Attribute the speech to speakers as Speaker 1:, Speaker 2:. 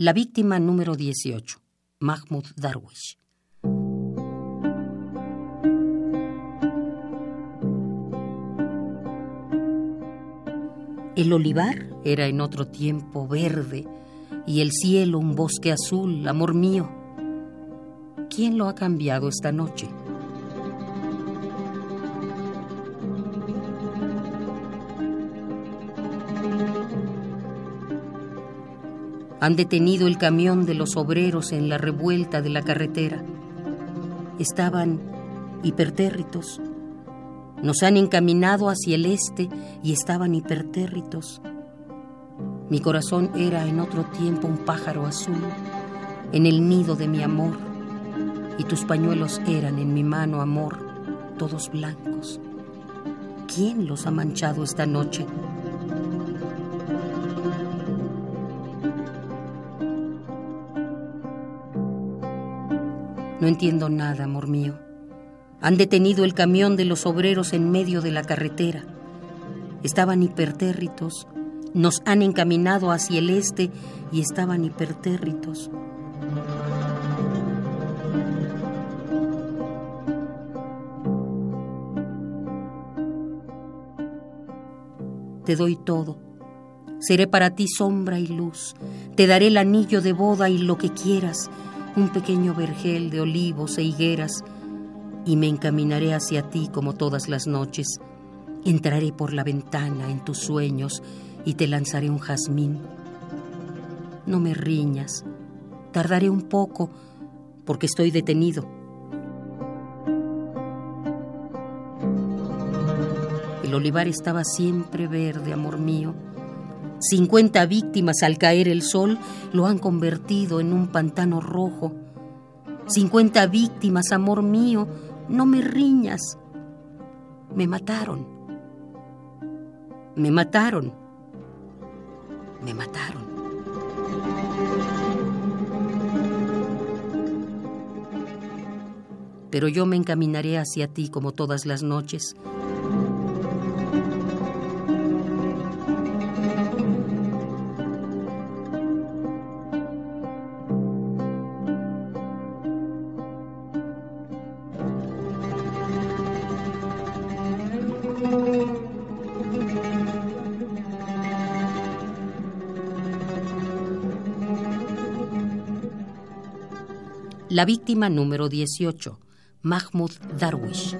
Speaker 1: La víctima número 18, Mahmoud Darwish. El olivar era en otro tiempo verde y el cielo un bosque azul, amor mío. ¿Quién lo ha cambiado esta noche? Han detenido el camión de los obreros en la revuelta de la carretera. Estaban hipertérritos. Nos han encaminado hacia el este y estaban hipertérritos. Mi corazón era en otro tiempo un pájaro azul, en el nido de mi amor, y tus pañuelos eran en mi mano, amor, todos blancos. ¿Quién los ha manchado esta noche? No entiendo nada, amor mío. Han detenido el camión de los obreros en medio de la carretera. Estaban hipertérritos, nos han encaminado hacia el este y estaban hipertérritos. Te doy todo. Seré para ti sombra y luz. Te daré el anillo de boda y lo que quieras un pequeño vergel de olivos e higueras, y me encaminaré hacia ti como todas las noches. Entraré por la ventana en tus sueños y te lanzaré un jazmín. No me riñas, tardaré un poco porque estoy detenido. El olivar estaba siempre verde, amor mío 50 víctimas al caer el sol lo han convertido en un pantano rojo. 50 víctimas, amor mío, no me riñas. Me mataron. Me mataron. Me mataron. Pero yo me encaminaré hacia ti como todas las noches La víctima número 18, Mahmoud Darwish.